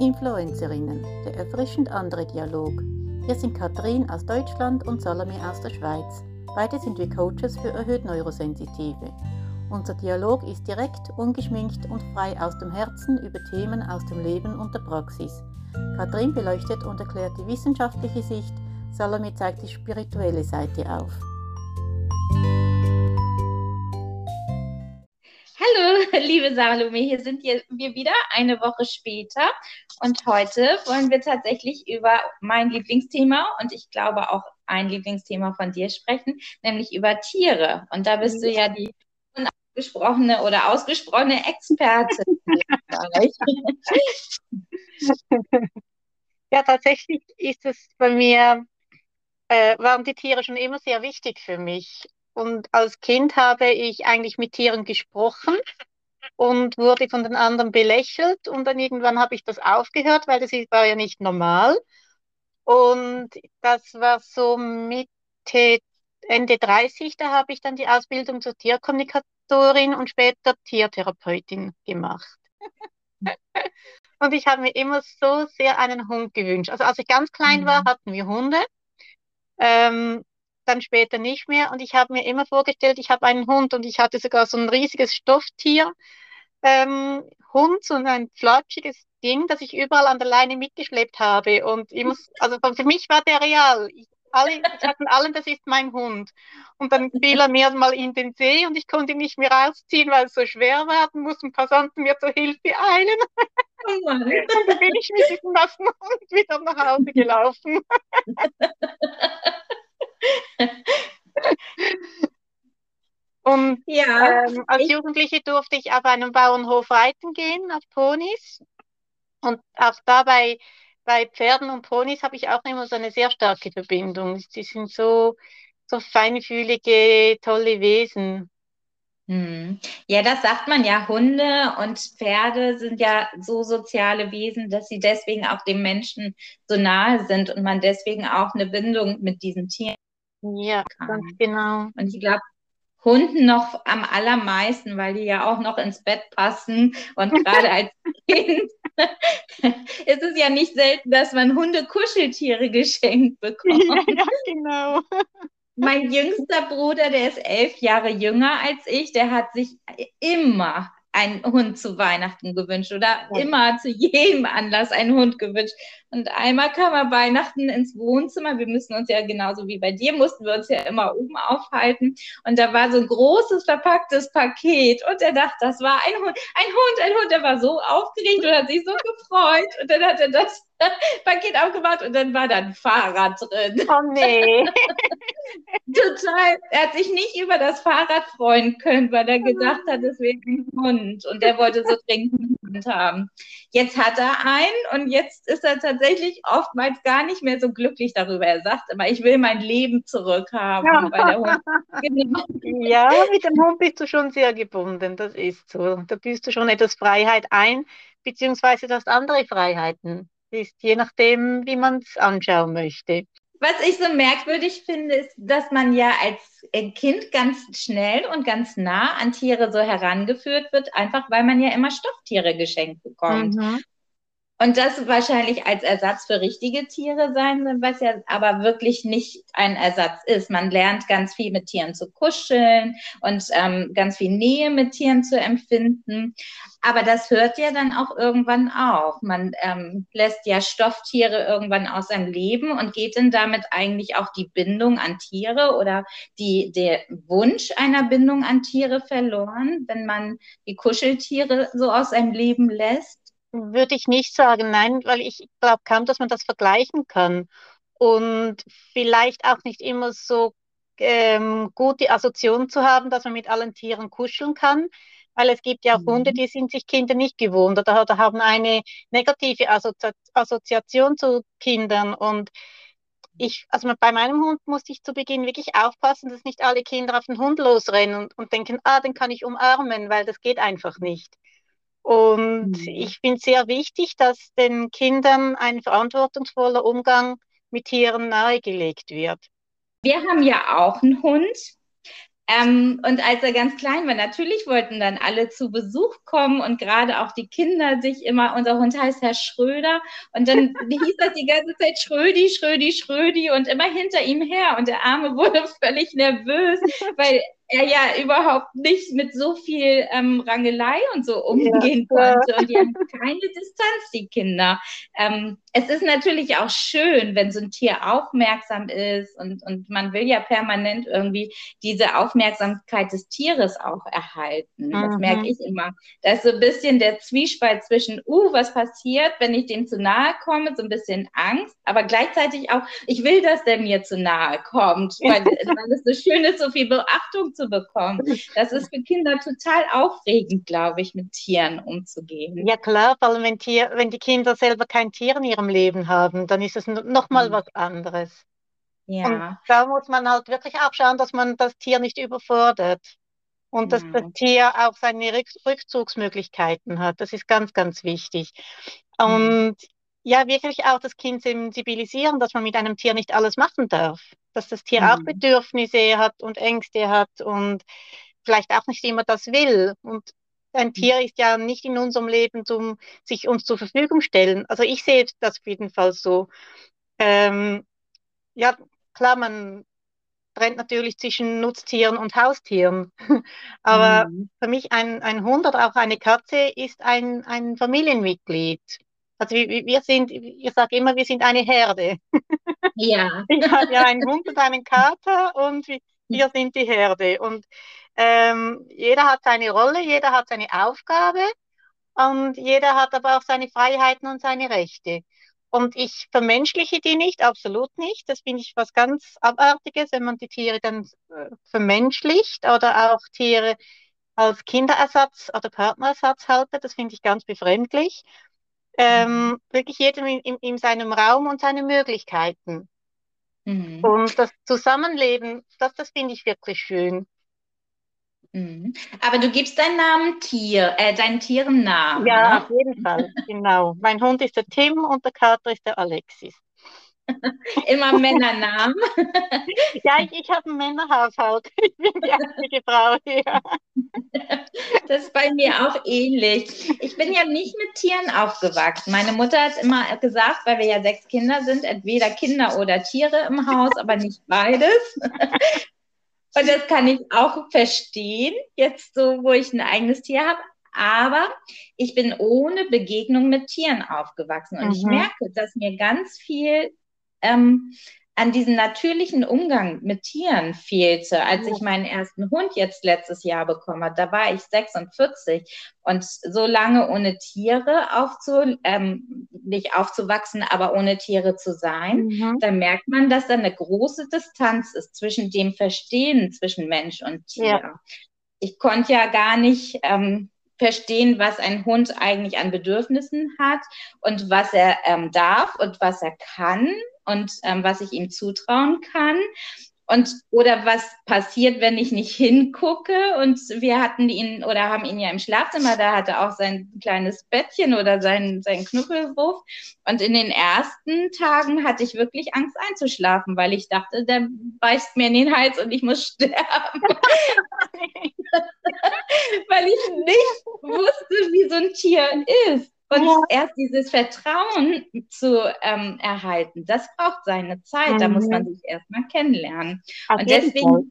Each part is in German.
Influencerinnen, der erfrischend andere Dialog. Wir sind Katrin aus Deutschland und Salome aus der Schweiz. Beide sind wir Coaches für erhöht Neurosensitive. Unser Dialog ist direkt, ungeschminkt und frei aus dem Herzen über Themen aus dem Leben und der Praxis. Katrin beleuchtet und erklärt die wissenschaftliche Sicht, Salome zeigt die spirituelle Seite auf. liebe Salome, hier sind wir wieder eine Woche später und heute wollen wir tatsächlich über mein Lieblingsthema und ich glaube auch ein Lieblingsthema von dir sprechen, nämlich über Tiere. Und da bist du ja die ungesprochene oder ausgesprochene Expertin. ja, tatsächlich ist es bei mir, äh, waren die Tiere schon immer sehr wichtig für mich. Und als Kind habe ich eigentlich mit Tieren gesprochen und wurde von den anderen belächelt. Und dann irgendwann habe ich das aufgehört, weil das war ja nicht normal. Und das war so Mitte, Ende 30, da habe ich dann die Ausbildung zur Tierkommunikatorin und später Tiertherapeutin gemacht. und ich habe mir immer so sehr einen Hund gewünscht. Also als ich ganz klein war, mhm. hatten wir Hunde. Ähm, dann später nicht mehr. Und ich habe mir immer vorgestellt, ich habe einen Hund und ich hatte sogar so ein riesiges Stofftier. Ähm, Hund, so ein flatschiges Ding, das ich überall an der Leine mitgeschleppt habe. Und ich muss, also für mich war der real. Ich, alle, ich allen, das ist mein Hund. Und dann fiel er mir mal in den See und ich konnte ihn nicht mehr rausziehen, weil es so schwer war. Dann mussten Passanten mir zur Hilfe eilen. Oh und dann bin ich mit diesem nassen Hund wieder nach Hause gelaufen. Und ja, ähm, als ich, Jugendliche durfte ich auf einem Bauernhof reiten gehen, auf Ponys. Und auch dabei bei Pferden und Ponys habe ich auch immer so eine sehr starke Verbindung. Die sind so, so feinfühlige, tolle Wesen. Hm. Ja, das sagt man ja. Hunde und Pferde sind ja so soziale Wesen, dass sie deswegen auch dem Menschen so nahe sind und man deswegen auch eine Bindung mit diesen Tieren ja, ganz genau. Und ich glaube, Hunden noch am allermeisten, weil die ja auch noch ins Bett passen. Und gerade als Kind ist es ja nicht selten, dass man Hunde-Kuscheltiere geschenkt bekommt. Ja, genau. Mein jüngster Bruder, der ist elf Jahre jünger als ich, der hat sich immer einen Hund zu Weihnachten gewünscht oder ja. immer zu jedem Anlass einen Hund gewünscht. Und einmal kam er Weihnachten ins Wohnzimmer. Wir müssen uns ja genauso wie bei dir, mussten wir uns ja immer oben aufhalten. Und da war so ein großes verpacktes Paket. Und er dachte, das war ein Hund, ein Hund, ein Hund. Er war so aufgeregt und hat sich so gefreut. Und dann hat er das Paket aufgemacht und dann war da ein Fahrrad drin. Oh nee. Total. Er hat sich nicht über das Fahrrad freuen können, weil er gedacht hat, es wäre ein Hund und er wollte so dringend einen Hund haben. Jetzt hat er einen und jetzt ist er tatsächlich oftmals gar nicht mehr so glücklich darüber. Er sagt immer, ich will mein Leben zurückhaben. Ja. Genau. ja, mit dem Hund bist du schon sehr gebunden, das ist so. Da bist du schon etwas Freiheit ein, beziehungsweise du hast andere Freiheiten ist, je nachdem, wie man es anschauen möchte. Was ich so merkwürdig finde, ist, dass man ja als Kind ganz schnell und ganz nah an Tiere so herangeführt wird, einfach weil man ja immer Stofftiere geschenkt bekommt. Mhm. Und das wahrscheinlich als Ersatz für richtige Tiere sein wird, was ja aber wirklich nicht ein Ersatz ist. Man lernt ganz viel mit Tieren zu kuscheln und ähm, ganz viel Nähe mit Tieren zu empfinden. Aber das hört ja dann auch irgendwann auf. Man ähm, lässt ja Stofftiere irgendwann aus seinem Leben und geht dann damit eigentlich auch die Bindung an Tiere oder die, der Wunsch einer Bindung an Tiere verloren, wenn man die Kuscheltiere so aus seinem Leben lässt. Würde ich nicht sagen, nein, weil ich glaube kaum, dass man das vergleichen kann. Und vielleicht auch nicht immer so ähm, gut die Assoziation zu haben, dass man mit allen Tieren kuscheln kann. Weil es gibt ja auch mhm. Hunde, die sind sich Kinder nicht gewohnt oder, oder haben eine negative Assozi Assoziation zu Kindern. Und ich, also bei meinem Hund musste ich zu Beginn wirklich aufpassen, dass nicht alle Kinder auf den Hund losrennen und, und denken, ah, den kann ich umarmen, weil das geht einfach nicht. Und mhm. ich finde sehr wichtig, dass den Kindern ein verantwortungsvoller Umgang mit Tieren nahegelegt wird. Wir haben ja auch einen Hund. Ähm, und als er ganz klein war, natürlich wollten dann alle zu Besuch kommen und gerade auch die Kinder sich immer, unser Hund heißt Herr Schröder und dann hieß das die ganze Zeit Schrödi, Schrödi, Schrödi und immer hinter ihm her und der Arme wurde völlig nervös, weil er ja überhaupt nicht mit so viel ähm, Rangelei und so umgehen ja. konnte. Und die haben keine Distanz, die Kinder. Ähm, es ist natürlich auch schön, wenn so ein Tier aufmerksam ist und, und man will ja permanent irgendwie diese Aufmerksamkeit des Tieres auch erhalten. Mhm. Das merke ich immer. Da ist so ein bisschen der Zwiespalt zwischen, uh, was passiert, wenn ich dem zu nahe komme, so ein bisschen Angst, aber gleichzeitig auch, ich will, dass der mir zu nahe kommt, weil, weil es so schön ist, so viel Beachtung zu bekommen. Das ist für Kinder total aufregend, glaube ich, mit Tieren umzugehen. Ja klar, vor allem wenn, Tier, wenn die Kinder selber kein Tier in ihrem Leben haben, dann ist es nochmal mhm. was anderes. Ja. Und da muss man halt wirklich auch schauen, dass man das Tier nicht überfordert und dass das Tier auch seine Rückzugsmöglichkeiten hat. Das ist ganz, ganz wichtig. Mhm. Und ja, wirklich auch das Kind sensibilisieren, dass man mit einem Tier nicht alles machen darf. Dass das Tier mhm. auch Bedürfnisse hat und Ängste hat und vielleicht auch nicht immer das will. Und ein mhm. Tier ist ja nicht in unserem Leben zum sich uns zur Verfügung stellen. Also ich sehe das auf jeden Fall so. Ähm, ja, klar, man trennt natürlich zwischen Nutztieren und Haustieren. Aber mhm. für mich ein, ein Hund oder auch eine Katze ist ein, ein Familienmitglied. Also wir, sind, ich sage immer, wir sind eine Herde. Ja. Ich habe ja einen Hund und einen Kater und wir sind die Herde. Und ähm, jeder hat seine Rolle, jeder hat seine Aufgabe und jeder hat aber auch seine Freiheiten und seine Rechte. Und ich vermenschliche die nicht, absolut nicht. Das finde ich was ganz Abartiges, wenn man die Tiere dann äh, vermenschlicht oder auch Tiere als Kinderersatz oder Partnerersatz haltet. Das finde ich ganz befremdlich ähm, wirklich jedem in, in, in, seinem Raum und seine Möglichkeiten. Mhm. Und das Zusammenleben, das, das finde ich wirklich schön. Mhm. Aber du gibst deinen Namen Tier, äh, deinen Tieren Namen. Ja, ne? auf jeden Fall, genau. Mein Hund ist der Tim und der Kater ist der Alexis. Immer Männernamen. ja, ich, ich habe einen Männerhaushalt. Ich bin die einzige Frau hier. Das ist bei mir auch ähnlich. Ich bin ja nicht mit Tieren aufgewachsen. Meine Mutter hat immer gesagt, weil wir ja sechs Kinder sind, entweder Kinder oder Tiere im Haus, aber nicht beides. Und das kann ich auch verstehen, jetzt so, wo ich ein eigenes Tier habe. Aber ich bin ohne Begegnung mit Tieren aufgewachsen und mhm. ich merke, dass mir ganz viel ähm, an diesen natürlichen Umgang mit Tieren fehlte, als ich meinen ersten Hund jetzt letztes Jahr bekommen habe. Da war ich 46 und so lange ohne Tiere aufzu, ähm, nicht aufzuwachsen, aber ohne Tiere zu sein, mhm. da merkt man, dass da eine große Distanz ist zwischen dem Verstehen zwischen Mensch und Tier. Ja. Ich konnte ja gar nicht ähm, verstehen, was ein Hund eigentlich an Bedürfnissen hat und was er ähm, darf und was er kann und ähm, was ich ihm zutrauen kann. Und oder was passiert, wenn ich nicht hingucke? Und wir hatten ihn oder haben ihn ja im Schlafzimmer, da hatte er auch sein kleines Bettchen oder seinen, seinen Knuffelwurf. Und in den ersten Tagen hatte ich wirklich Angst einzuschlafen, weil ich dachte, der beißt mir in den Hals und ich muss sterben. weil ich nicht wusste, wie so ein Tier ist. Und ja. erst dieses Vertrauen zu ähm, erhalten, das braucht seine Zeit. Mhm. Da muss man mhm. sich erstmal kennenlernen. Auf und deswegen Fall.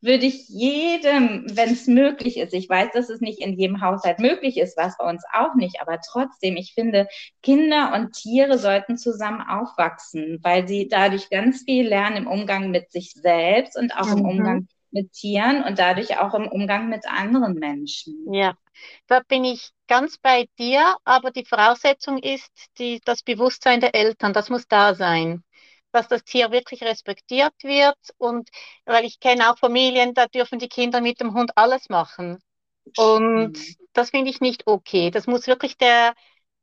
würde ich jedem, wenn es möglich ist, ich weiß, dass es nicht in jedem Haushalt möglich ist, was bei uns auch nicht, aber trotzdem, ich finde, Kinder und Tiere sollten zusammen aufwachsen, weil sie dadurch ganz viel lernen im Umgang mit sich selbst und auch mhm. im Umgang mit Tieren und dadurch auch im Umgang mit anderen Menschen. Ja, da bin ich ganz bei dir, aber die Voraussetzung ist die, das Bewusstsein der Eltern, das muss da sein, dass das Tier wirklich respektiert wird und weil ich kenne auch Familien, da dürfen die Kinder mit dem Hund alles machen und mhm. das finde ich nicht okay. Das muss wirklich der,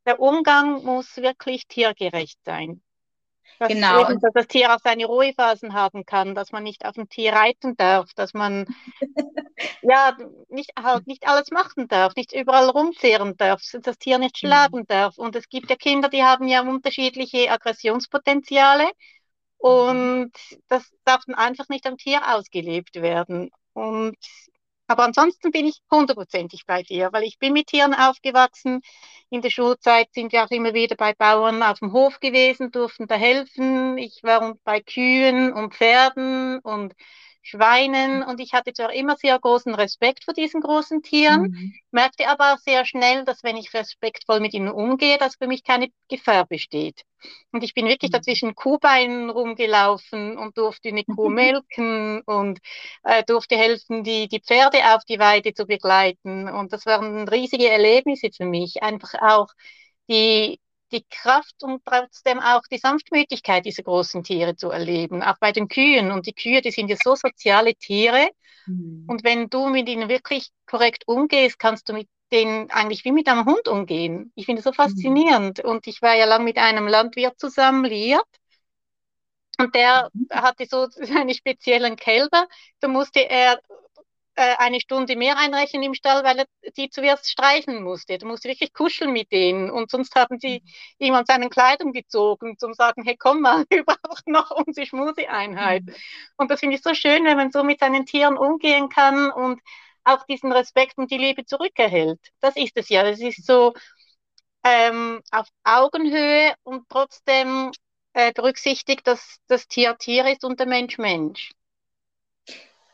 der Umgang muss wirklich tiergerecht sein. Dass, genau. Eben, dass das Tier auch seine Ruhephasen haben kann, dass man nicht auf dem Tier reiten darf, dass man ja nicht halt nicht alles machen darf, nicht überall rumzehren darf, das Tier nicht mhm. schlagen mhm. darf. Und es gibt ja Kinder, die haben ja unterschiedliche Aggressionspotenziale und das darf dann einfach nicht am Tier ausgelebt werden. Und aber ansonsten bin ich hundertprozentig bei dir, weil ich bin mit Tieren aufgewachsen. In der Schulzeit sind wir auch immer wieder bei Bauern auf dem Hof gewesen, durften da helfen. Ich war bei Kühen und Pferden und Schweinen und ich hatte zwar immer sehr großen Respekt vor diesen großen Tieren, mhm. merkte aber auch sehr schnell, dass wenn ich respektvoll mit ihnen umgehe, dass für mich keine Gefahr besteht. Und ich bin wirklich mhm. dazwischen Kuhbeinen rumgelaufen und durfte eine Kuh melken und äh, durfte helfen, die, die Pferde auf die Weide zu begleiten. Und das waren riesige Erlebnisse für mich. Einfach auch die, die Kraft und trotzdem auch die Sanftmütigkeit dieser großen Tiere zu erleben, auch bei den Kühen. Und die Kühe, die sind ja so soziale Tiere. Mhm. Und wenn du mit ihnen wirklich korrekt umgehst, kannst du mit denen eigentlich wie mit einem Hund umgehen. Ich finde das so mhm. faszinierend. Mhm. Und ich war ja lang mit einem Landwirt zusammen liiert. Und der mhm. hatte so seine speziellen Kälber. Da musste er eine Stunde mehr einrechnen im Stall, weil er die zuerst streichen musste. Du musst wirklich kuscheln mit denen. Und sonst haben sie ihm an seinen Kleidung gezogen, zum sagen, hey, komm mal, wir brauchen noch unsere Schmuseeinheit. Mhm. Und das finde ich so schön, wenn man so mit seinen Tieren umgehen kann und auch diesen Respekt und die Liebe zurückerhält. Das ist es ja. Das ist so ähm, auf Augenhöhe und trotzdem äh, berücksichtigt, dass das Tier Tier ist und der Mensch Mensch.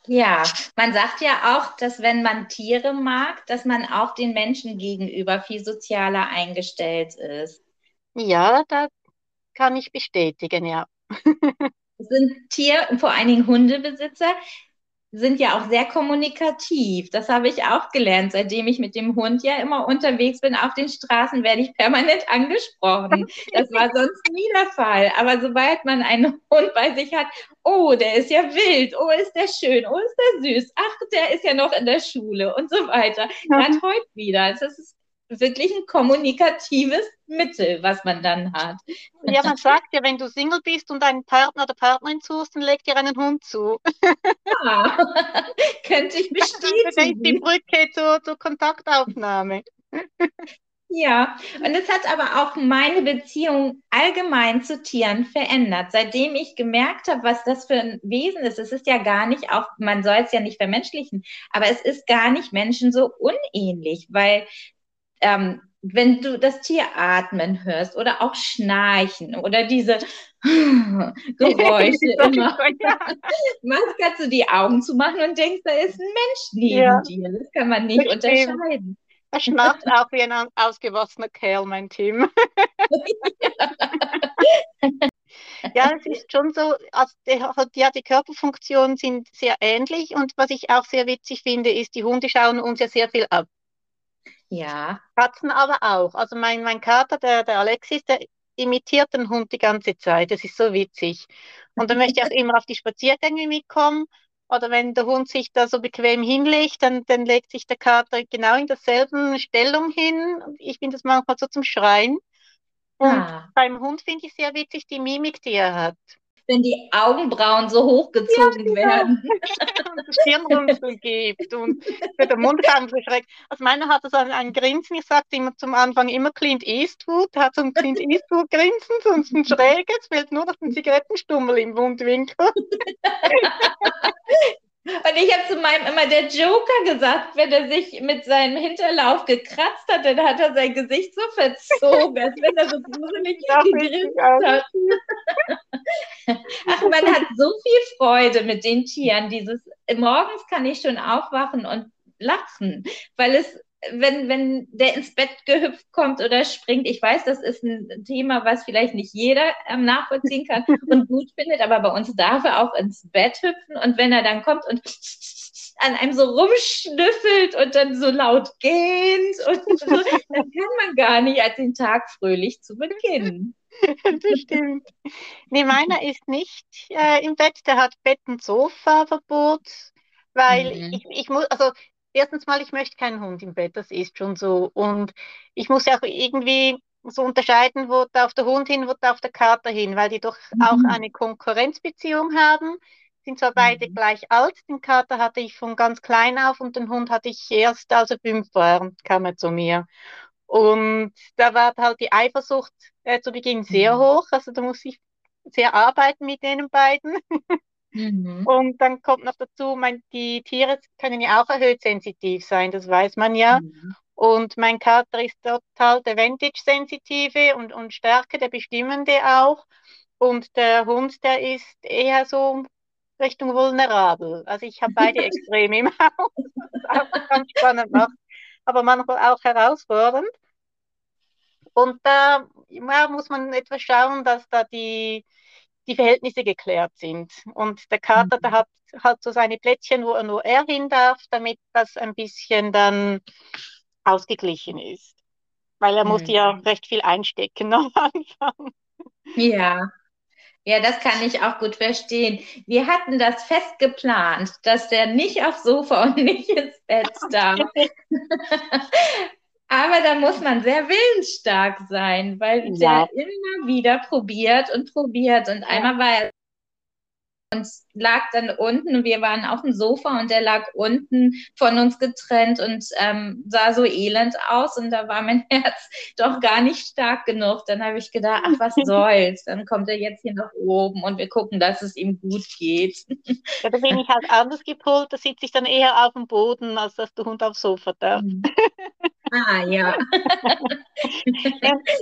Ja, man sagt ja auch, dass wenn man Tiere mag, dass man auch den Menschen gegenüber viel sozialer eingestellt ist. Ja, da kann ich bestätigen, ja. Sind Tier, vor allen Dingen Hundebesitzer, sind ja auch sehr kommunikativ. Das habe ich auch gelernt, seitdem ich mit dem Hund ja immer unterwegs bin. Auf den Straßen werde ich permanent angesprochen. Das war sonst nie der Fall. Aber sobald man einen Hund bei sich hat, oh, der ist ja wild, oh, ist der schön, oh, ist der süß, ach, der ist ja noch in der Schule und so weiter. Gerade heute wieder. Das ist wirklich ein kommunikatives Mittel, was man dann hat. Ja, man sagt ja, wenn du Single bist und einen Partner oder Partnerin suchst, dann leg dir einen Hund zu. Ja, könnte ich bestätigen. Das ist die Brücke zur, zur Kontaktaufnahme. Ja, und es hat aber auch meine Beziehung allgemein zu Tieren verändert. Seitdem ich gemerkt habe, was das für ein Wesen ist. Es ist ja gar nicht auch, man soll es ja nicht vermenschlichen, aber es ist gar nicht Menschen so unähnlich, weil ähm, wenn du das Tier atmen hörst oder auch schnarchen oder diese Geräusche immer, manchmal kannst du die Augen zumachen und denkst, da ist ein Mensch neben ja. dir. Das kann man nicht das unterscheiden. Er schnarcht auch wie ein ausgewachsener Kerl, mein Team. ja, es ist schon so, also die, ja, die Körperfunktionen sind sehr ähnlich und was ich auch sehr witzig finde, ist, die Hunde schauen uns ja sehr viel ab. Ja. Katzen aber auch. Also mein, mein Kater, der, der Alexis, der imitiert den Hund die ganze Zeit. Das ist so witzig. Und dann möchte ich auch immer auf die Spaziergänge mitkommen. Oder wenn der Hund sich da so bequem hinlegt, dann, dann legt sich der Kater genau in derselben Stellung hin. Ich finde das manchmal so zum Schreien. Und ah. beim Hund finde ich sehr witzig die Mimik, die er hat wenn die Augenbrauen so hochgezogen ja, werden. und das Stirnrunzeln gibt und der Mundkampf schreckt. Also meiner hat so ein, ein Grinsen, ich sagte immer zum Anfang immer Clint Eastwood, hat so ein Clint Eastwood Grinsen, sonst ein schräges, fehlt nur noch ein Zigarettenstummel im Mundwinkel. Und ich habe zu meinem immer der Joker gesagt, wenn er sich mit seinem Hinterlauf gekratzt hat, dann hat er sein Gesicht so verzogen, als wenn er so gruselig gegrinst hat. Ach, man hat so viel Freude mit den Tieren. Dieses morgens kann ich schon aufwachen und lachen, weil es wenn, wenn der ins Bett gehüpft kommt oder springt, ich weiß, das ist ein Thema, was vielleicht nicht jeder ähm, nachvollziehen kann und gut findet, aber bei uns darf er auch ins Bett hüpfen und wenn er dann kommt und an einem so rumschnüffelt und dann so laut gähnt und so, dann kann man gar nicht als den Tag fröhlich zu beginnen. Das stimmt. Nee, meiner ist nicht äh, im Bett, der hat Bett- und Sofa-Verbot, weil mhm. ich, ich muss, also erstens mal, ich möchte keinen Hund im Bett, das ist schon so. Und ich muss ja auch irgendwie so unterscheiden, wo darf der Hund hin, wo darf der Kater hin, weil die doch mhm. auch eine Konkurrenzbeziehung haben. Sind zwar beide mhm. gleich alt, den Kater hatte ich von ganz klein auf und den Hund hatte ich erst, als er fünf war, kam er zu mir. Und da war halt die Eifersucht äh, zu Beginn sehr mhm. hoch, also da muss ich sehr arbeiten mit den beiden. Mhm. Und dann kommt noch dazu, mein, die Tiere können ja auch erhöht sensitiv sein, das weiß man ja. Mhm. Und mein Kater ist total der Vintage-Sensitive und, und Stärke, der Bestimmende auch. Und der Hund, der ist eher so Richtung vulnerabel. Also ich habe beide Extreme im Haus, was auch ganz spannend macht, aber manchmal auch herausfordernd. Und da ja, muss man etwas schauen, dass da die, die Verhältnisse geklärt sind. Und der Kater, der mhm. hat halt so seine Plättchen, wo er nur er hin darf, damit das ein bisschen dann ausgeglichen ist. Weil er mhm. musste ja recht viel einstecken am Anfang. Ja. Ja, das kann ich auch gut verstehen. Wir hatten das fest geplant, dass der nicht aufs Sofa und nicht ins Bett darf. Aber da muss man sehr willensstark sein, weil ja. der immer wieder probiert und probiert. Und einmal war er und lag dann unten und wir waren auf dem Sofa und der lag unten von uns getrennt und ähm, sah so elend aus und da war mein Herz doch gar nicht stark genug. Dann habe ich gedacht, ach was soll's, dann kommt er jetzt hier nach oben und wir gucken, dass es ihm gut geht. Ja, da bin ich halt anders gepolt, da sitze ich dann eher auf dem Boden, als dass der Hund aufs Sofa darf. Mhm. Ah, ja.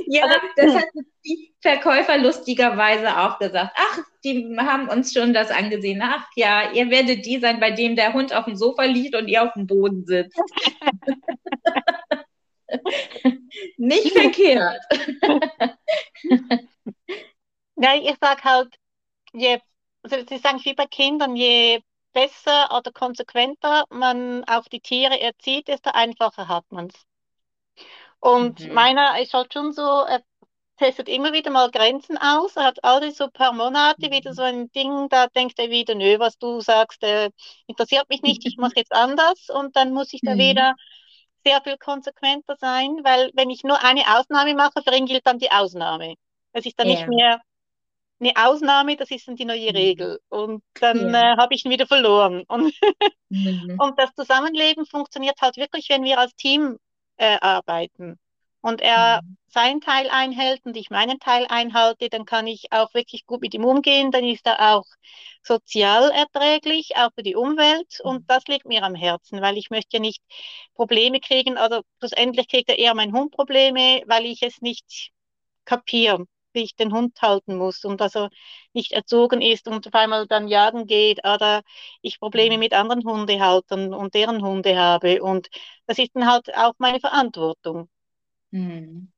ja, das hat die Verkäufer lustigerweise auch gesagt. Ach, die haben uns schon das angesehen. Ach ja, ihr werdet die sein, bei dem der Hund auf dem Sofa liegt und ihr auf dem Boden sitzt. Nicht verkehrt. ja, ich sage halt, je, also ist eigentlich wie bei Kindern, je besser oder konsequenter man auf die Tiere erzieht, desto einfacher hat man es. Und mhm. meiner ist halt schon so, er testet immer wieder mal Grenzen aus. Er hat alle so paar Monate mhm. wieder so ein Ding, da denkt er wieder, nö, was du sagst, äh, interessiert mich nicht, ich mache jetzt anders. Und dann muss ich da mhm. wieder sehr viel konsequenter sein, weil wenn ich nur eine Ausnahme mache, für ihn gilt dann die Ausnahme. Es ist dann yeah. nicht mehr eine Ausnahme, das ist dann die neue mhm. Regel. Und dann yeah. äh, habe ich ihn wieder verloren. Und, mhm. und das Zusammenleben funktioniert halt wirklich, wenn wir als Team äh, arbeiten und er mhm. seinen Teil einhält und ich meinen Teil einhalte, dann kann ich auch wirklich gut mit ihm umgehen. Dann ist er auch sozial erträglich, auch für die Umwelt. Und mhm. das liegt mir am Herzen, weil ich möchte ja nicht Probleme kriegen. Also schlussendlich kriegt er eher mein Hund Probleme, weil ich es nicht kapiere, wie ich den Hund halten muss und dass er nicht erzogen ist und auf einmal dann jagen geht oder ich Probleme mhm. mit anderen Hundehaltern und deren Hunde habe. Und das ist dann halt auch meine Verantwortung. Hm.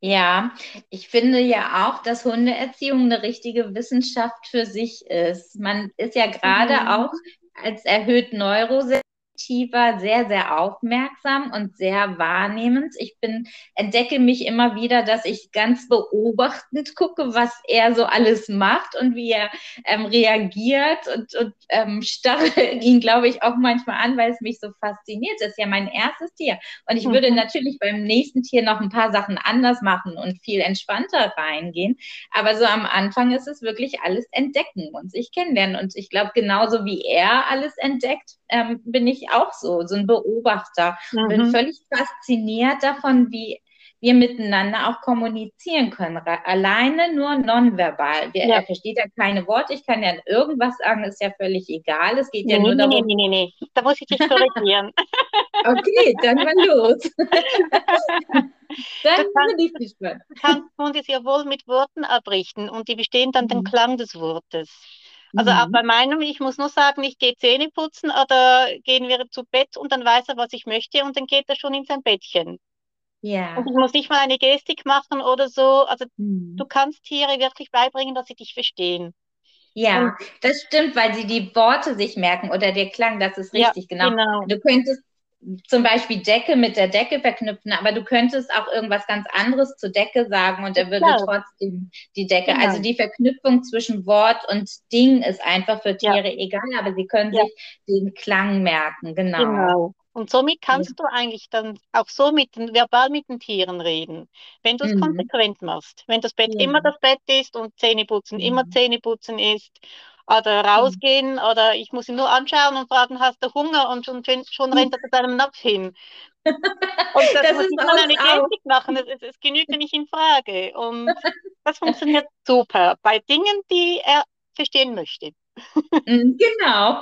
Ja, ich finde ja auch, dass Hundeerziehung eine richtige Wissenschaft für sich ist. Man ist ja gerade mhm. auch als erhöht Neurosensibel aktiver, sehr, sehr aufmerksam und sehr wahrnehmend. Ich bin, entdecke mich immer wieder, dass ich ganz beobachtend gucke, was er so alles macht und wie er ähm, reagiert und, und ähm, starre ihn, glaube ich, auch manchmal an, weil es mich so fasziniert. Das ist ja mein erstes Tier. Und ich mhm. würde natürlich beim nächsten Tier noch ein paar Sachen anders machen und viel entspannter reingehen. Aber so am Anfang ist es wirklich alles entdecken und sich kennenlernen. Und ich glaube, genauso wie er alles entdeckt, ähm, bin ich auch so, so ein Beobachter. Mhm. Bin völlig fasziniert davon, wie wir miteinander auch kommunizieren können. Alleine nur nonverbal. Wir, ja. Er versteht ja keine Worte. Ich kann ja irgendwas sagen, ist ja völlig egal. Es geht nee, ja nur nee, darum. Nee, nee, nee, nee. Da muss ich dich korrigieren. okay, dann mal los. dann bin ich gespannt. Kann man es ja wohl mit Worten abrichten und die bestehen dann mhm. den Klang des Wortes. Also mhm. auch bei meinem, ich muss nur sagen, ich gehe Zähne putzen oder gehen wir zu Bett und dann weiß er, was ich möchte und dann geht er schon in sein Bettchen. Ja. Und ich muss nicht mal eine Gestik machen oder so. Also mhm. du kannst Tiere wirklich beibringen, dass sie dich verstehen. Ja, das stimmt, weil sie die Worte sich merken oder der Klang, das ist richtig, ja, genau. genau. Du könntest zum Beispiel Decke mit der Decke verknüpfen, aber du könntest auch irgendwas ganz anderes zur Decke sagen und er würde Klar. trotzdem die Decke. Genau. Also die Verknüpfung zwischen Wort und Ding ist einfach für Tiere ja. egal, aber sie können ja. sich den Klang merken, genau. genau. Und somit kannst ja. du eigentlich dann auch so mit den, verbal mit den Tieren reden, wenn du es mhm. konsequent machst. Wenn das Bett immer das Bett ist und Zähneputzen mhm. immer Zähneputzen ist oder mhm. rausgehen oder ich muss ihn nur anschauen und fragen, hast du Hunger und schon, schon rennt er zu deinem Napf hin. Und das, das muss ich nur eine Gestik machen, es, es, es genügt nicht in Frage. Und das funktioniert super. Bei Dingen, die er verstehen möchte. Mm, genau.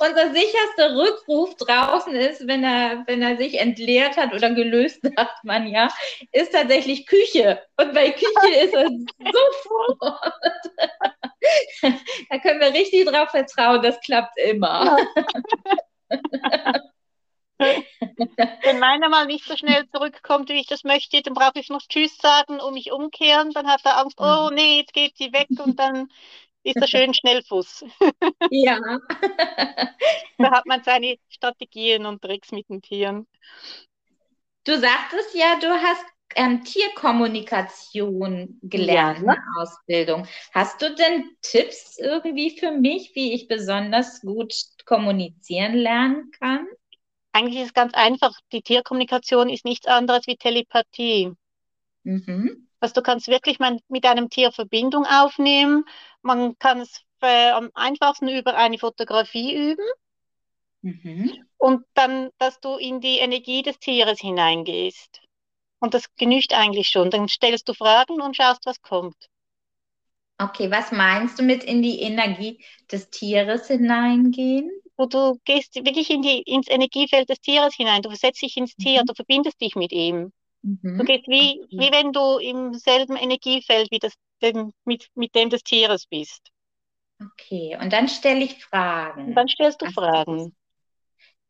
Unser sicherster Rückruf draußen ist, wenn er, wenn er sich entleert hat oder gelöst, sagt man ja, ist tatsächlich Küche. Und bei Küche ist er sofort. da können wir richtig drauf vertrauen, das klappt immer. Wenn meiner mal nicht so schnell zurückkommt, wie ich das möchte, dann brauche ich noch Tschüss sagen und mich umkehren. Dann hat er Angst, oh mhm. nee, jetzt geht sie weg und dann ist er schön Schnellfuß. Ja. da hat man seine Strategien und Tricks mit den Tieren. Du sagtest ja, du hast ähm, Tierkommunikation gelernt ja. in der Ausbildung. Hast du denn Tipps irgendwie für mich, wie ich besonders gut kommunizieren lernen kann? Eigentlich ist es ganz einfach. Die Tierkommunikation ist nichts anderes wie Telepathie. Mhm. Also du kannst wirklich mal mit einem Tier Verbindung aufnehmen. Man kann es äh, am einfachsten über eine Fotografie üben. Mhm. Und dann, dass du in die Energie des Tieres hineingehst. Und das genügt eigentlich schon. Dann stellst du Fragen und schaust, was kommt. Okay, was meinst du mit in die Energie des Tieres hineingehen? wo du gehst wirklich in die, ins Energiefeld des Tieres hinein, du versetzt dich ins Tier, mhm. du verbindest dich mit ihm. Mhm. Du gehst wie, okay. wie wenn du im selben Energiefeld wie das, dem, mit, mit dem des Tieres bist. Okay, und dann stelle ich Fragen. Und dann stellst du Ach, Fragen.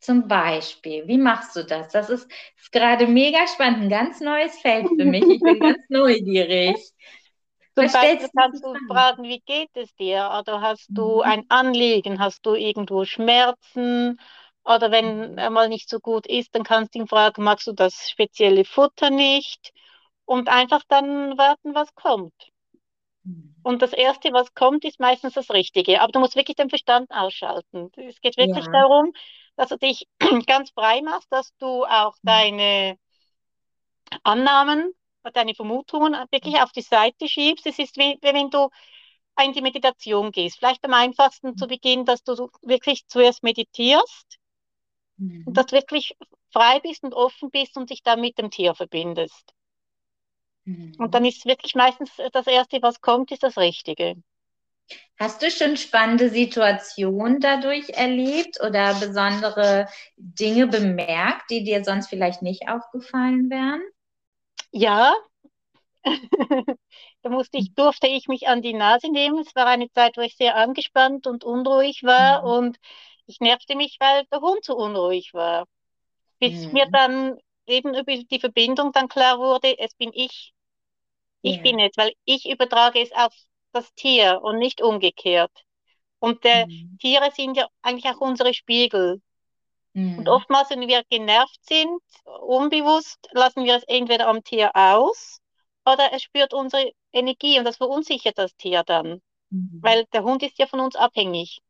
Zum Beispiel, wie machst du das? Das ist, ist gerade mega spannend, ein ganz neues Feld für mich. Ich bin ganz neugierig. Zum Beispiel kannst du fragen, wie geht es dir? Oder hast du mhm. ein Anliegen? Hast du irgendwo Schmerzen? Oder wenn mhm. er mal nicht so gut ist, dann kannst du ihn fragen, magst du das spezielle Futter nicht? Und einfach dann warten, was kommt. Mhm. Und das Erste, was kommt, ist meistens das Richtige. Aber du musst wirklich den Verstand ausschalten. Es geht wirklich ja. darum, dass du dich ganz frei machst, dass du auch deine Annahmen deine Vermutungen wirklich auf die Seite schiebst. Es ist wie, wenn du in die Meditation gehst. Vielleicht am einfachsten zu Beginn, dass du wirklich zuerst meditierst mhm. und dass du wirklich frei bist und offen bist und dich dann mit dem Tier verbindest. Mhm. Und dann ist wirklich meistens das Erste, was kommt, ist das Richtige. Hast du schon spannende Situationen dadurch erlebt oder besondere Dinge bemerkt, die dir sonst vielleicht nicht aufgefallen wären? Ja, da musste ich, durfte ich mich an die Nase nehmen. Es war eine Zeit, wo ich sehr angespannt und unruhig war mhm. und ich nervte mich, weil der Hund so unruhig war. Bis mhm. mir dann eben über die Verbindung dann klar wurde, es bin ich. Ich ja. bin es, weil ich übertrage es auf das Tier und nicht umgekehrt. Und der mhm. Tiere sind ja eigentlich auch unsere Spiegel. Mhm. Und oftmals, wenn wir genervt sind, unbewusst, lassen wir es entweder am Tier aus oder es spürt unsere Energie und das verunsichert das Tier dann. Mhm. Weil der Hund ist ja von uns abhängig.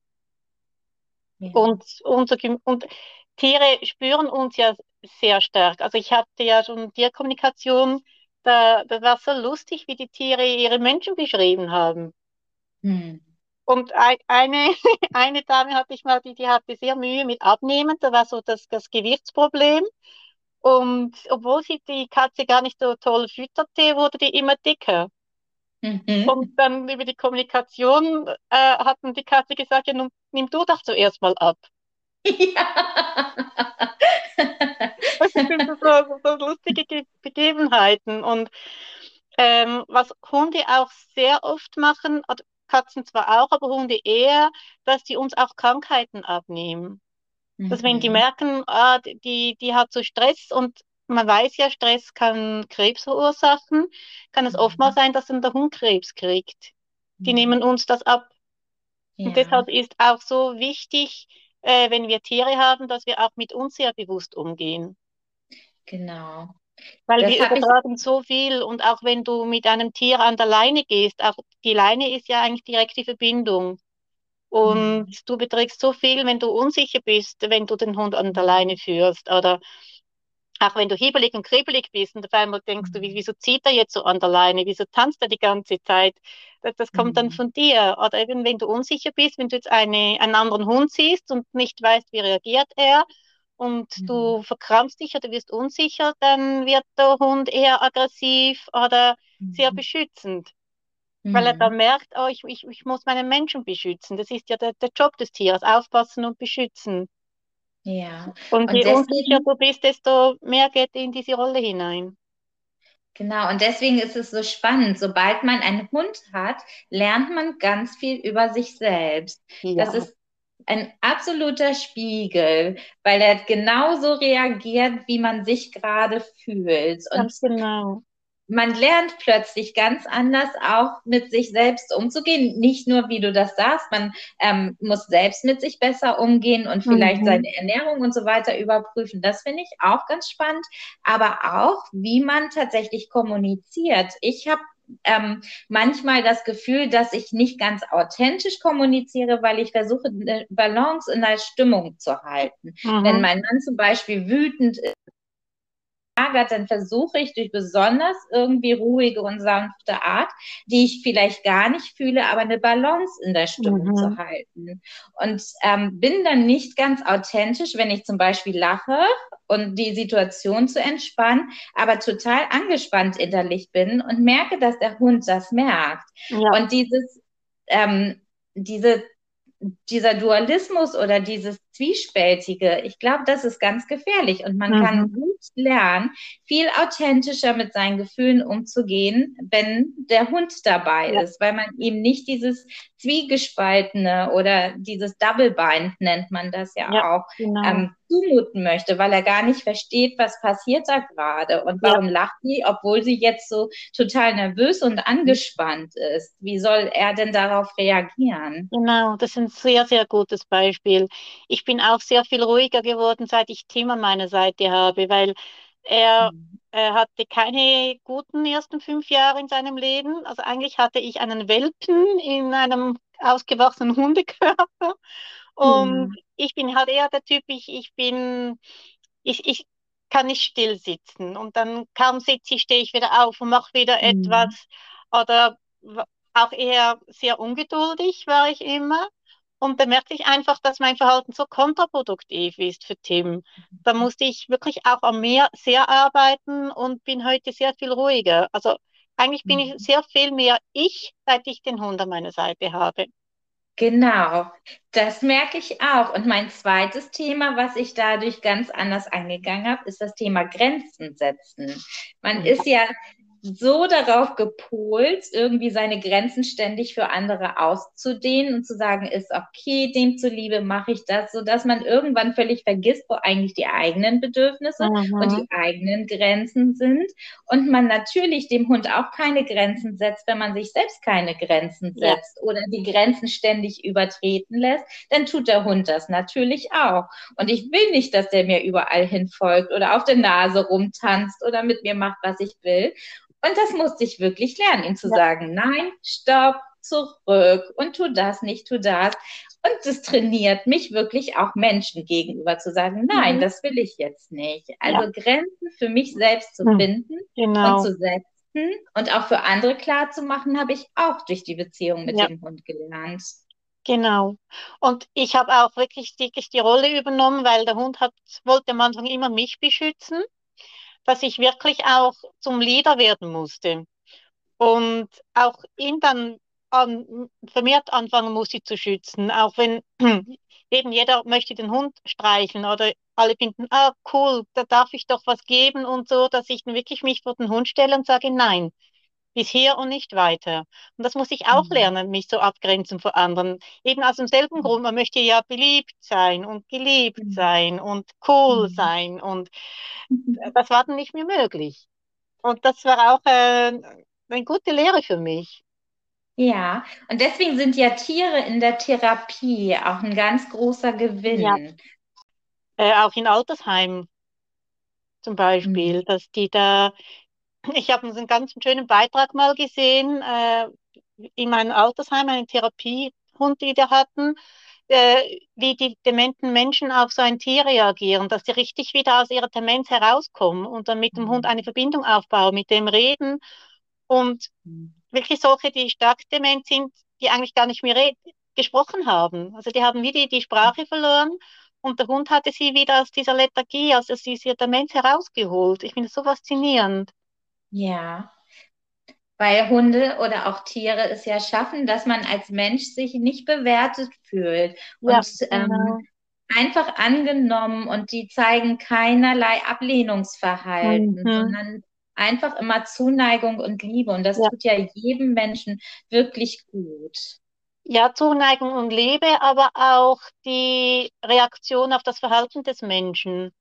Ja. Und, unser, und Tiere spüren uns ja sehr stark. Also ich hatte ja schon Tierkommunikation, da, das war so lustig, wie die Tiere ihre Menschen beschrieben haben. Mhm. Und eine, eine Dame hatte ich mal, die, die hatte sehr Mühe mit Abnehmen. Da war so das, das Gewichtsproblem. Und obwohl sie die Katze gar nicht so toll fütterte, wurde die immer dicker. Mhm. Und dann über die Kommunikation äh, hatten die Katze gesagt, ja, nun, nimm du doch zuerst mal ab. Ja. Das sind so, so lustige Begebenheiten. Und ähm, was Hunde auch sehr oft machen, Katzen zwar auch, aber Hunde eher, dass die uns auch Krankheiten abnehmen. Mhm. Dass wenn die mhm. merken, ah, die, die hat so Stress und man weiß ja, Stress kann Krebs verursachen, kann es mhm. oft mal sein, dass dann der Hund Krebs kriegt. Die mhm. nehmen uns das ab. Ja. Und deshalb ist auch so wichtig, äh, wenn wir Tiere haben, dass wir auch mit uns sehr bewusst umgehen. Genau. Weil das wir übertragen ich... so viel und auch wenn du mit einem Tier an der Leine gehst, auch die Leine ist ja eigentlich direkt die Verbindung. Und mhm. du beträgst so viel, wenn du unsicher bist, wenn du den Hund an der Leine führst. Oder auch wenn du hibbelig und kribbelig bist und auf einmal denkst du, mhm. wieso zieht er jetzt so an der Leine, wieso tanzt er die ganze Zeit? Das, das kommt mhm. dann von dir. Oder eben wenn du unsicher bist, wenn du jetzt eine, einen anderen Hund siehst und nicht weißt, wie reagiert er und mhm. du verkrampfst dich oder wirst unsicher, dann wird der Hund eher aggressiv oder mhm. sehr beschützend. weil er dann mhm. merkt, oh, ich, ich, ich muss meinen Menschen beschützen. Das ist ja der, der Job des Tieres, aufpassen und beschützen. Ja. Und, und je unsicher du bist, desto mehr geht in diese Rolle hinein. Genau, und deswegen ist es so spannend. Sobald man einen Hund hat, lernt man ganz viel über sich selbst. Ja. Das ist ein absoluter Spiegel, weil er genauso reagiert, wie man sich gerade fühlt. Und ganz genau man lernt plötzlich ganz anders auch mit sich selbst umzugehen. Nicht nur, wie du das sagst, man ähm, muss selbst mit sich besser umgehen und vielleicht mhm. seine Ernährung und so weiter überprüfen. Das finde ich auch ganz spannend. Aber auch, wie man tatsächlich kommuniziert. Ich habe ähm, manchmal das Gefühl, dass ich nicht ganz authentisch kommuniziere, weil ich versuche, eine Balance in der Stimmung zu halten. Mhm. Wenn mein Mann zum Beispiel wütend ist, ärgert, dann versuche ich durch besonders irgendwie ruhige und sanfte Art, die ich vielleicht gar nicht fühle, aber eine Balance in der Stimmung mhm. zu halten. Und ähm, bin dann nicht ganz authentisch, wenn ich zum Beispiel lache und die Situation zu entspannen, aber total angespannt innerlich bin und merke, dass der Hund das merkt. Ja. Und dieses ähm, diese dieser Dualismus oder dieses Zwiespältige, ich glaube, das ist ganz gefährlich und man mhm. kann lernen, viel authentischer mit seinen Gefühlen umzugehen, wenn der Hund dabei ja. ist, weil man ihm nicht dieses Zwiegespaltene oder dieses Double Bind nennt man das ja, ja auch, genau. ähm, zumuten möchte, weil er gar nicht versteht, was passiert da gerade und warum ja. lacht sie, obwohl sie jetzt so total nervös und angespannt ist. Wie soll er denn darauf reagieren? Genau, das ist ein sehr, sehr gutes Beispiel. Ich bin auch sehr viel ruhiger geworden, seit ich Tim an meiner Seite habe, weil er, mhm. er hatte keine guten ersten fünf Jahre in seinem Leben. Also eigentlich hatte ich einen Welpen in einem ausgewachsenen Hundekörper. Und mhm. ich bin halt eher der Typ, ich, ich bin, ich, ich kann nicht still sitzen. Und dann kaum sitze ich, stehe ich wieder auf und mache wieder mhm. etwas. Oder auch eher sehr ungeduldig war ich immer. Und da merkte ich einfach, dass mein Verhalten so kontraproduktiv ist für Tim. Da mhm. musste ich wirklich auch am Meer sehr arbeiten und bin heute sehr viel ruhiger. Also eigentlich bin ich mhm. sehr viel mehr ich, seit ich den Hund an meiner Seite habe. Genau, das merke ich auch. Und mein zweites Thema, was ich dadurch ganz anders angegangen habe, ist das Thema Grenzen setzen. Man ist ja so darauf gepolt, irgendwie seine Grenzen ständig für andere auszudehnen und zu sagen, ist okay, dem zuliebe mache ich das, sodass man irgendwann völlig vergisst, wo eigentlich die eigenen Bedürfnisse mhm. und die eigenen Grenzen sind. Und man natürlich dem Hund auch keine Grenzen setzt, wenn man sich selbst keine Grenzen setzt ja. oder die Grenzen ständig übertreten lässt, dann tut der Hund das natürlich auch. Und ich will nicht, dass der mir überall hinfolgt oder auf der Nase rumtanzt oder mit mir macht, was ich will. Und das musste ich wirklich lernen, ihm zu ja. sagen, nein, stopp, zurück und tu das nicht, tu das. Und das trainiert mich wirklich auch Menschen gegenüber zu sagen, nein, mhm. das will ich jetzt nicht. Also ja. Grenzen für mich selbst zu mhm. finden genau. und zu setzen und auch für andere klar zu machen, habe ich auch durch die Beziehung mit ja. dem Hund gelernt. Genau. Und ich habe auch wirklich die, die Rolle übernommen, weil der Hund hat, wollte am Anfang immer mich beschützen dass ich wirklich auch zum Leader werden musste. Und auch ihn dann an, vermehrt anfangen musste zu schützen, auch wenn eben jeder möchte den Hund streicheln oder alle finden, ah cool, da darf ich doch was geben und so, dass ich dann wirklich mich vor den Hund stelle und sage, nein, bis hier und nicht weiter. Und das muss ich auch mhm. lernen, mich so abgrenzen von anderen. Eben aus demselben. Grund, man möchte ja beliebt sein und geliebt mhm. sein und cool mhm. sein und mhm. das war dann nicht mehr möglich. Und das war auch äh, eine gute Lehre für mich. Ja, und deswegen sind ja Tiere in der Therapie auch ein ganz großer Gewinn. Ja. Äh, auch in Altersheimen zum Beispiel, mhm. dass die da ich habe einen ganz schönen Beitrag mal gesehen äh, in meinem Altersheim, einen Therapiehund, die wir hatten, äh, wie die dementen Menschen auf so ein Tier reagieren, dass sie richtig wieder aus ihrer Demenz herauskommen und dann mit dem Hund mhm. eine Verbindung aufbauen, mit dem reden und mhm. wirklich solche, die stark dement sind, die eigentlich gar nicht mehr gesprochen haben. Also die haben wieder die Sprache verloren und der Hund hatte sie wieder aus dieser Lethargie, aus dieser Demenz herausgeholt. Ich finde das so faszinierend. Ja. weil Hunde oder auch Tiere es ja schaffen, dass man als Mensch sich nicht bewertet fühlt Ja, und ähm, genau. einfach angenommen und die zeigen keinerlei Ablehnungsverhalten, Mhm. sondern einfach immer Zuneigung und Liebe. Und das Ja. tut ja jedem Menschen wirklich gut. Ja, Zuneigung und Liebe, aber auch die Reaktion auf das Verhalten des Menschen.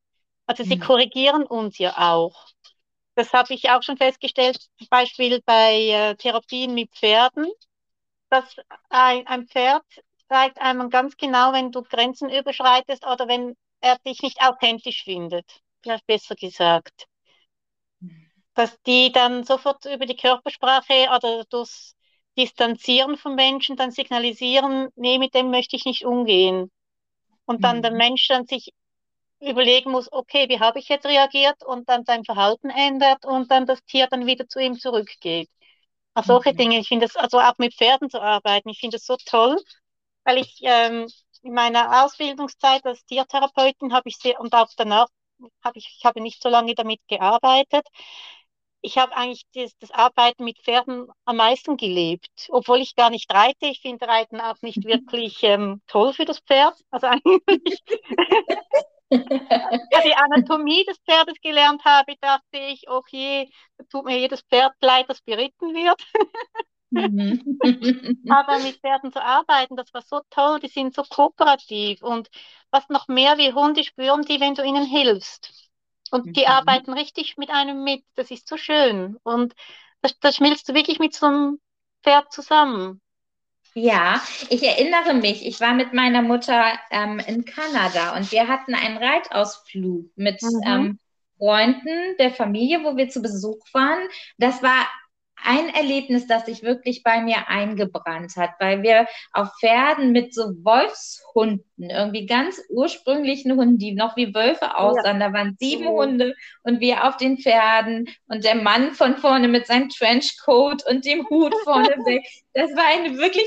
Also sie Mhm. korrigieren uns ja auch. Das habe ich auch schon festgestellt, zum Beispiel bei äh, Therapien mit Pferden, dass ein, ein Pferd zeigt einem ganz genau, wenn du Grenzen überschreitest oder wenn er dich nicht authentisch findet, vielleicht besser gesagt. Dass die dann sofort über die Körpersprache oder durchs Distanzieren von Menschen dann signalisieren, nee, mit dem möchte ich nicht umgehen. Und dann der Mhm. Mensch dann sich überlegen muss, okay, wie habe ich jetzt reagiert und dann sein Verhalten ändert und dann das Tier dann wieder zu ihm zurückgeht. Auch solche Mhm. Dinge, ich finde das, also auch mit Pferden zu arbeiten, ich finde das so toll, weil ich ähm, in meiner Ausbildungszeit als Tiertherapeutin habe ich sehr, und auch danach habe ich, ich habe nicht so lange damit gearbeitet. Ich habe eigentlich das, das Arbeiten mit Pferden am meisten gelebt, obwohl ich gar nicht reite. Ich finde Reiten auch nicht wirklich ähm, toll für das Pferd. Also eigentlich, als ich die Anatomie des Pferdes gelernt habe, dachte ich, okay, da tut mir jedes Pferd leid, das beritten wird. Mhm. Aber mit Pferden zu arbeiten, das war so toll, die sind so kooperativ. Und was noch mehr wie Hunde spüren die, wenn du ihnen hilfst. Und die Mhm. arbeiten richtig mit einem mit. Das ist so schön. Und das schmilzt du wirklich mit so einem Pferd zusammen. Ja, ich erinnere mich, ich war mit meiner Mutter ähm, in Kanada und wir hatten einen Reitausflug mit Mhm. ähm, Freunden der Familie, wo wir zu Besuch waren. Das war ein Erlebnis, das sich wirklich bei mir eingebrannt hat, weil wir auf Pferden mit so Wolfshunden, irgendwie ganz ursprünglichen Hunden, die noch wie Wölfe aussahen, da waren sieben Mhm. Hunde und wir auf den Pferden und der Mann von vorne mit seinem Trenchcoat und dem Hut vorne weg. Das war eine wirklich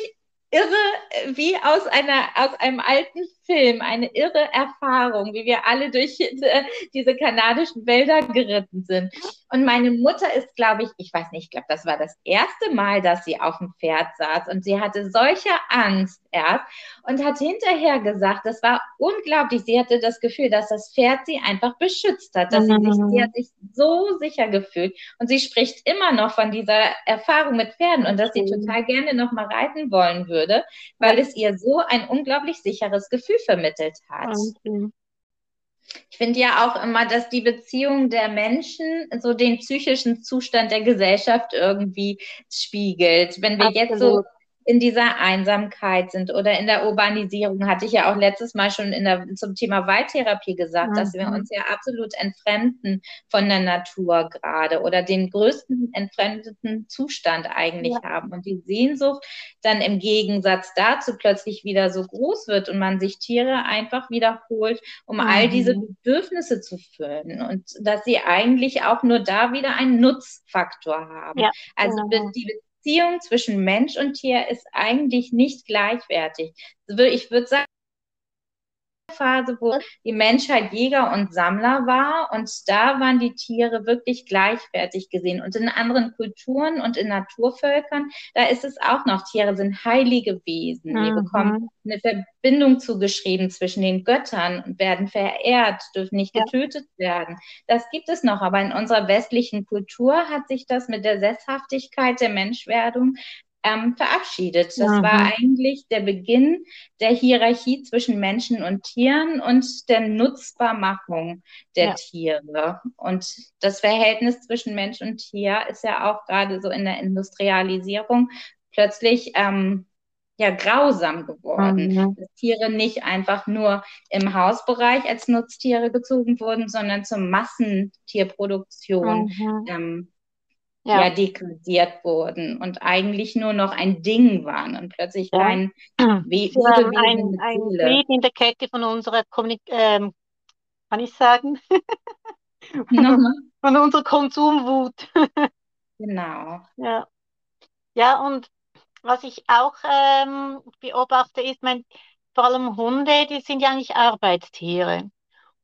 irre, äh, wie aus einer, aus einem alten Film, eine irre Erfahrung, wie wir alle durch diese kanadischen Wälder geritten sind. Und meine Mutter ist, glaube ich, ich weiß nicht, ich glaube, das war das erste Mal, dass sie auf dem Pferd saß und sie hatte solche Angst erst und hat hinterher gesagt, das war unglaublich. Sie hatte das Gefühl, dass das Pferd sie einfach beschützt hat, dass sie sich, sie hat sich so sicher gefühlt und sie spricht immer noch von dieser Erfahrung mit Pferden und dass sie Mhm. total gerne noch mal reiten wollen würde, weil es ihr so ein unglaublich sicheres Gefühl vermittelt hat. Wahnsinn. Ich finde ja auch immer, dass die Beziehung der Menschen so den psychischen Zustand der Gesellschaft irgendwie spiegelt. Wenn wir jetzt so Absolut. In dieser Einsamkeit sind oder in der Urbanisierung, hatte ich ja auch letztes Mal schon in der, zum Thema Waldtherapie gesagt, dass wir Mhm. uns ja absolut entfremden von der Natur gerade oder den größten entfremdeten Zustand eigentlich Ja. haben und die Sehnsucht dann im Gegensatz dazu plötzlich wieder so groß wird und man sich Tiere einfach wiederholt, um all diese Mhm. Bedürfnisse zu füllen und dass sie eigentlich auch nur da wieder einen Nutzfaktor haben. Ja, Also genau. die Beziehung zwischen Mensch und Tier ist eigentlich nicht gleichwertig. Ich würde sagen, Phase, wo die Menschheit Jäger und Sammler war und da waren die Tiere wirklich gleichwertig gesehen. Und in anderen Kulturen und in Naturvölkern, da ist es auch noch, Tiere sind heilige Wesen. Die Mhm. bekommen eine Verbindung zugeschrieben zwischen den Göttern und werden verehrt, dürfen nicht Ja. getötet werden. Das gibt es noch, aber in unserer westlichen Kultur hat sich das mit der Sesshaftigkeit der Menschwerdung ähm, verabschiedet. Das Mhm. war eigentlich der Beginn der Hierarchie zwischen Menschen und Tieren und der Nutzbarmachung der Ja. Tiere. Und das Verhältnis zwischen Mensch und Tier ist ja auch gerade so in der Industrialisierung plötzlich ähm, ja grausam geworden. Mhm. Dass Tiere nicht einfach nur im Hausbereich als Nutztiere gezogen wurden, sondern zur Massentierproduktion Mhm. ähm, Ja. ja, degradiert wurden und eigentlich nur noch ein Ding waren und plötzlich Ja. kein We Lebewesen ein, ein. Glied in der Kette von unserer Kommunik ähm, kann ich sagen, Nochmal. von unserer Konsumwut. Genau. Ja. Ja, und was ich auch ähm, beobachte, ist, mein, vor allem Hunde, die sind ja eigentlich Arbeitstiere.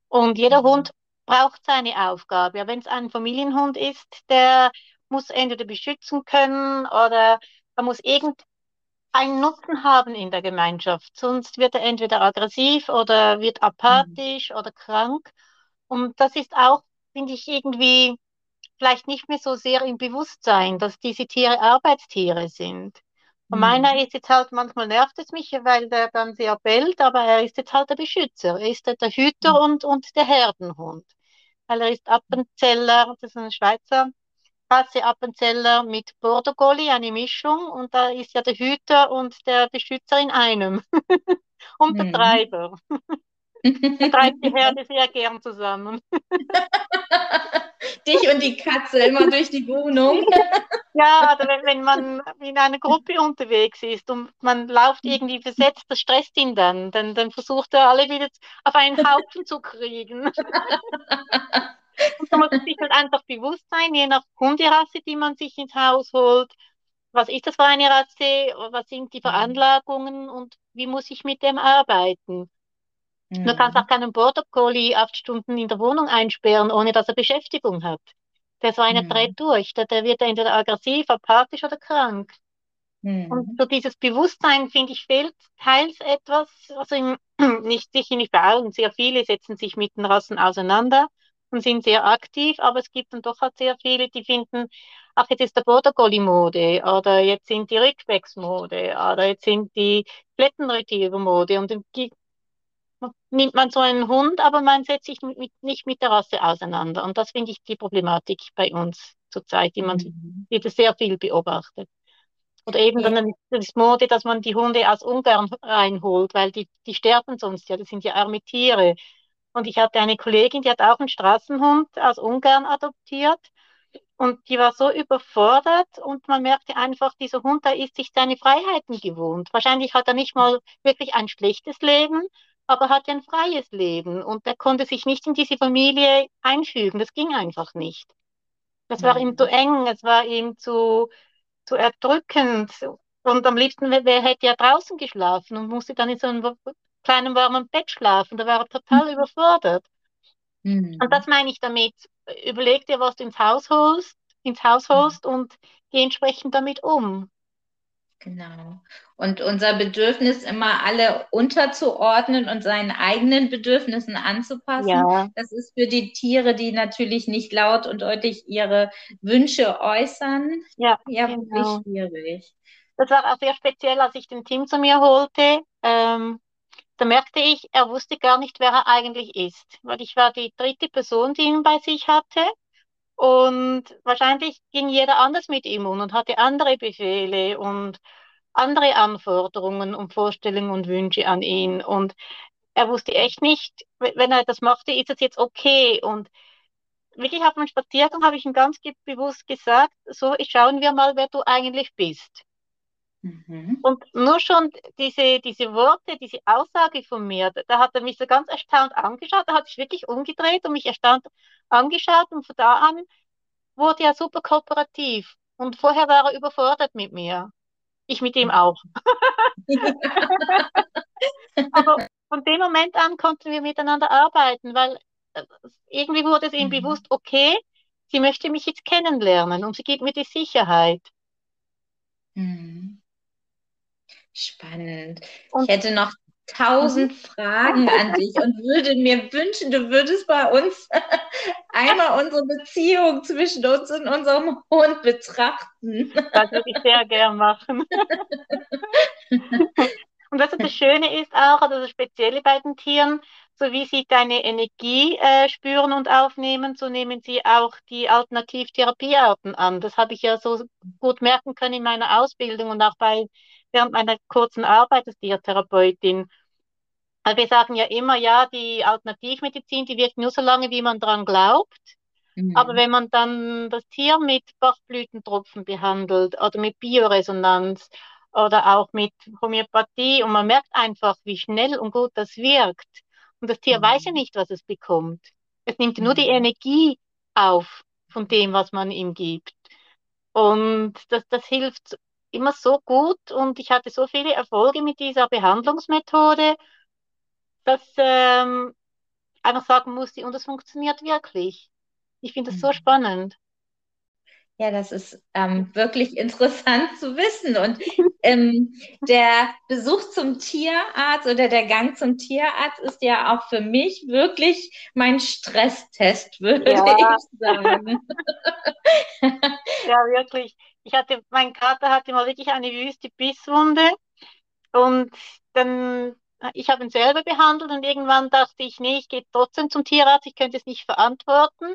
Und jeder Mhm. Hund braucht seine Aufgabe. Ja, wenn es ein Familienhund ist, der muss entweder beschützen können oder er muss irgendeinen Nutzen haben in der Gemeinschaft. Sonst wird er entweder aggressiv oder wird apathisch mhm. oder krank. Und das ist auch, finde ich, irgendwie vielleicht nicht mehr so sehr im Bewusstsein, dass diese Tiere Arbeitstiere sind. Und meiner mhm. ist jetzt halt, manchmal nervt es mich, weil der dann sehr bellt, aber er ist jetzt halt der Beschützer. Er ist der Hüter mhm. und, und der Herdenhund. Weil er ist Appenzeller, das ist ein Schweizer Rasse Appenzeller mit Border Collie, eine Mischung. Und da ist ja der Hüter und der Beschützer in einem. und mhm. der Treiber. er treibt die Herde sehr gern zusammen. Dich und die Katze immer durch die Wohnung. Ja, oder wenn, wenn man in einer Gruppe unterwegs ist und man läuft irgendwie besetzt, das stresst ihn dann. Dann, dann versucht er alle wieder auf einen Haufen zu kriegen. Und da muss man sich halt einfach bewusst sein, je nach Hunderasse, die man sich ins Haus holt, was ist das für eine Rasse, was sind die Veranlagungen und wie muss ich mit dem arbeiten. Mhm. Du kannst auch keinen Border Collie acht Stunden in der Wohnung einsperren, ohne dass er Beschäftigung hat. Der so eine mhm. dreht durch. Der, der wird entweder aggressiv, apathisch oder krank. Mhm. Und so dieses Bewusstsein, finde ich, fehlt teils etwas, also im, nicht sicher nicht bei allen, sehr viele setzen sich mit den Rassen auseinander und sind sehr aktiv, aber es gibt dann doch halt sehr viele, die finden, ach, jetzt ist der Border Collie Mode oder jetzt sind die Rückbacks Mode oder jetzt sind die Flettenretriever Mode und dann nimmt man so einen Hund, aber man setzt sich mit, nicht mit der Rasse auseinander. Und das finde ich die Problematik bei uns zurzeit, die man mhm. die das sehr viel beobachtet. Oder eben ja. dann das Mode, dass man die Hunde aus Ungarn reinholt, weil die, die sterben sonst ja, das sind ja arme Tiere. Und ich hatte eine Kollegin, die hat auch einen Straßenhund aus Ungarn adoptiert. Und die war so überfordert und man merkte einfach, dieser Hund, der ist sich seine Freiheiten gewohnt. Wahrscheinlich hat er nicht mal wirklich ein schlechtes Leben, aber hatte ein freies Leben und er konnte sich nicht in diese Familie einfügen. Das ging einfach nicht. Das war ihm zu eng, es war ihm zu, zu erdrückend. Und am liebsten wer hätte er draußen geschlafen und musste dann in so einem kleinen warmen Bett schlafen. Da war er total mhm. überfordert. Mhm. Und das meine ich damit. Überleg dir, was du ins Haus holst, ins Haus mhm. holst und geh entsprechend damit um. Genau. Und unser Bedürfnis immer alle unterzuordnen und seinen eigenen Bedürfnissen anzupassen. Ja. Das ist für die Tiere, die natürlich nicht laut und deutlich ihre Wünsche äußern, ja, ja genau. wirklich schwierig. Das war auch sehr speziell, als ich den Team zu mir holte. Ähm, da merkte ich, er wusste gar nicht, wer er eigentlich ist. Weil ich war die dritte Person, die ihn bei sich hatte. Und wahrscheinlich ging jeder anders mit ihm um und hatte andere Befehle und andere Anforderungen und Vorstellungen und Wünsche an ihn. Und er wusste echt nicht, wenn er das machte, ist es jetzt okay. Und wirklich auf dem Spaziergang habe ich ihm ganz bewusst gesagt, so schauen wir mal, wer du eigentlich bist. Mhm. Und nur schon diese, diese Worte, diese Aussage von mir, da hat er mich so ganz erstaunt angeschaut, er hat sich wirklich umgedreht und mich erstaunt angeschaut und von da an wurde er super kooperativ. Und vorher war er überfordert mit mir. Ich mit ihm auch. Aber von dem Moment an konnten wir miteinander arbeiten, weil äh, irgendwie wurde es ihm mhm. bewusst, okay, sie möchte mich jetzt kennenlernen und sie gibt mir die Sicherheit. Mhm. Spannend. Und, ich hätte noch tausend mhm. Fragen an dich und würde mir wünschen, du würdest bei uns einmal unsere Beziehung zwischen uns und unserem Hund betrachten. Das würde ich sehr gern machen. Und was das Schöne ist auch, also das Spezielle bei den Tieren, so wie sie deine Energie äh, spüren und aufnehmen, so nehmen sie auch die Alternativtherapiearten an. Das habe ich ja so gut merken können in meiner Ausbildung und auch bei während meiner kurzen Arbeit als Tiertherapeutin. Also wir sagen ja immer, ja, die Alternativmedizin, die wirkt nur so lange, wie man daran glaubt. Mhm. Aber wenn man dann das Tier mit Bachblütentropfen behandelt oder mit Bioresonanz oder auch mit Homöopathie und man merkt einfach, wie schnell und gut das wirkt. Und das Tier mhm. weiß ja nicht, was es bekommt. Es nimmt nur die mhm. Energie auf von dem, was man ihm gibt. Und das, das hilft immer so gut und ich hatte so viele Erfolge mit dieser Behandlungsmethode, dass ähm, einfach sagen musste, und das funktioniert wirklich. Ich finde das so mhm. spannend. Ja, das ist ähm, wirklich interessant zu wissen. Und ähm, der Besuch zum Tierarzt oder der Gang zum Tierarzt ist ja auch für mich wirklich mein Stresstest, würde ja. ich sagen. ja, wirklich. Ich hatte, mein Kater hatte mal wirklich eine wüste Bisswunde und dann ich habe ihn selber behandelt und irgendwann dachte ich, nee, ich gehe trotzdem zum Tierarzt, ich könnte es nicht verantworten